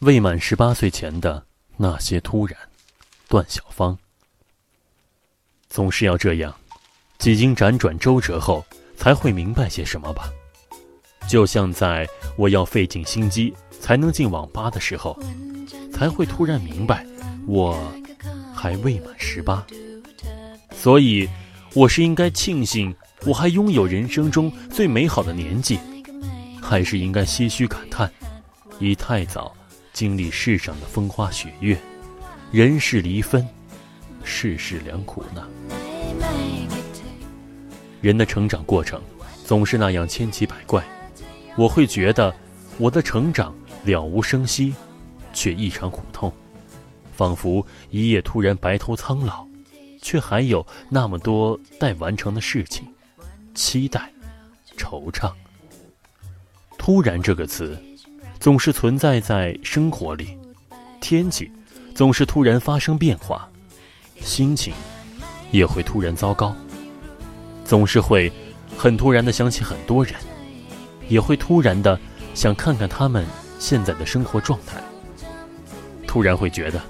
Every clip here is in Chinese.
未满十八岁前的那些突然，段小芳。总是要这样，几经辗转周折后，才会明白些什么吧。就像在我要费尽心机才能进网吧的时候，才会突然明白，我还未满十八。所以，我是应该庆幸我还拥有人生中最美好的年纪，还是应该唏嘘感叹，已太早。经历世上的风花雪月，人事离分，世事良苦呢。人的成长过程总是那样千奇百怪，我会觉得我的成长了无声息，却异常苦痛，仿佛一夜突然白头苍老，却还有那么多待完成的事情，期待，惆怅。突然这个词。总是存在在生活里，天气总是突然发生变化，心情也会突然糟糕，总是会很突然的想起很多人，也会突然的想看看他们现在的生活状态，突然会觉得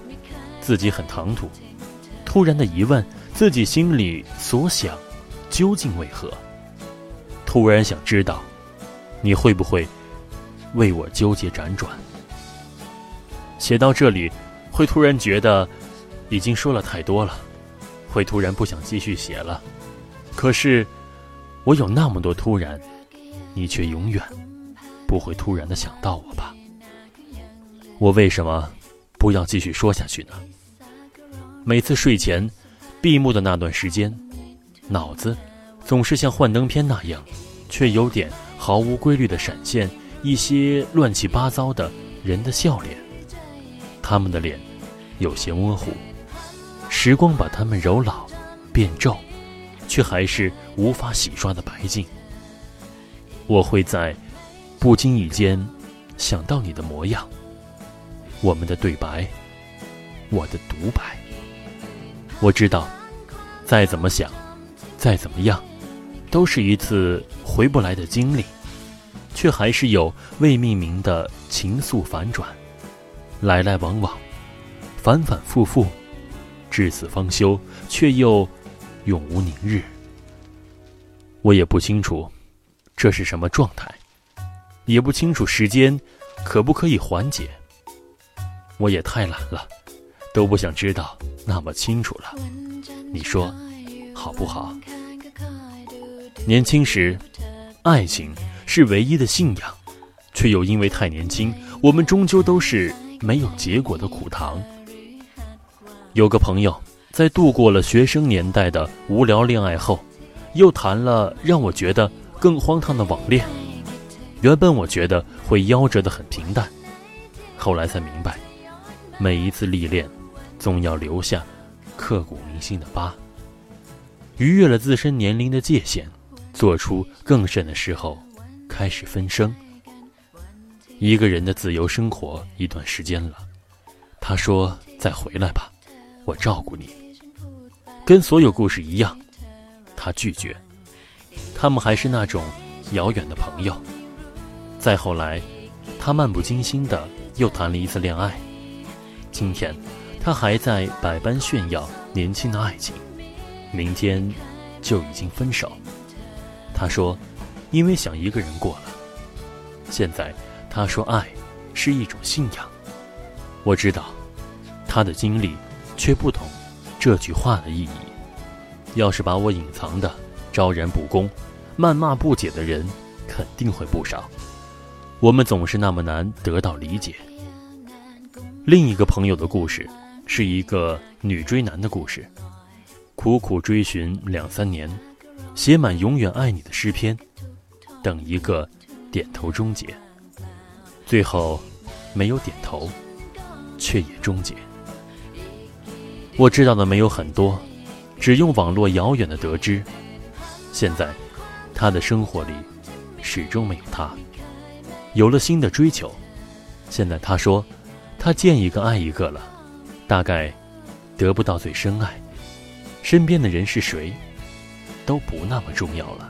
自己很唐突，突然的疑问自己心里所想究竟为何，突然想知道你会不会。为我纠结辗转，写到这里，会突然觉得已经说了太多了，会突然不想继续写了。可是，我有那么多突然，你却永远不会突然的想到我吧？我为什么不要继续说下去呢？每次睡前闭目的那段时间，脑子总是像幻灯片那样，却有点毫无规律的闪现。一些乱七八糟的人的笑脸，他们的脸有些模糊，时光把他们揉老、变皱，却还是无法洗刷的白净。我会在不经意间想到你的模样，我们的对白，我的独白。我知道，再怎么想，再怎么样，都是一次回不来的经历。却还是有未命名的情愫反转，来来往往，反反复复，至死方休，却又永无宁日。我也不清楚这是什么状态，也不清楚时间可不可以缓解。我也太懒了，都不想知道那么清楚了。你说好不好？年轻时，爱情。是唯一的信仰，却又因为太年轻，我们终究都是没有结果的苦糖。有个朋友在度过了学生年代的无聊恋爱后，又谈了让我觉得更荒唐的网恋。原本我觉得会夭折的很平淡，后来才明白，每一次历练，总要留下刻骨铭心的疤。逾越了自身年龄的界限，做出更甚的时候。开始分生，一个人的自由生活一段时间了。他说：“再回来吧，我照顾你。”跟所有故事一样，他拒绝。他们还是那种遥远的朋友。再后来，他漫不经心的又谈了一次恋爱。今天，他还在百般炫耀年轻的爱情，明天就已经分手。他说。因为想一个人过了。现在他说爱是一种信仰，我知道他的经历却不懂这句话的意义。要是把我隐藏的昭然不公、谩骂不解的人肯定会不少。我们总是那么难得到理解。另一个朋友的故事是一个女追男的故事，苦苦追寻两三年，写满永远爱你的诗篇。等一个点头终结，最后没有点头，却也终结。我知道的没有很多，只用网络遥远的得知。现在，他的生活里始终没有他，有了新的追求。现在他说，他见一个爱一个了，大概得不到最深爱。身边的人是谁，都不那么重要了。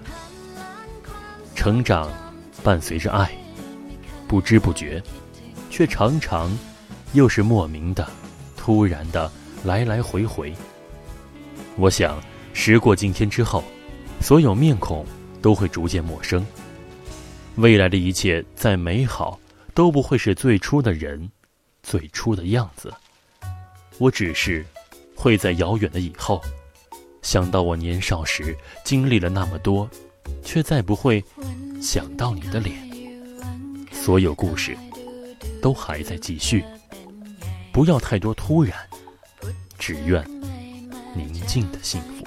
成长伴随着爱，不知不觉，却常常又是莫名的、突然的来来回回。我想，时过境迁之后，所有面孔都会逐渐陌生。未来的一切再美好，都不会是最初的人、最初的样子。我只是会在遥远的以后，想到我年少时经历了那么多，却再不会想到你的脸。所有故事都还在继续，不要太多突然，只愿宁静的幸福。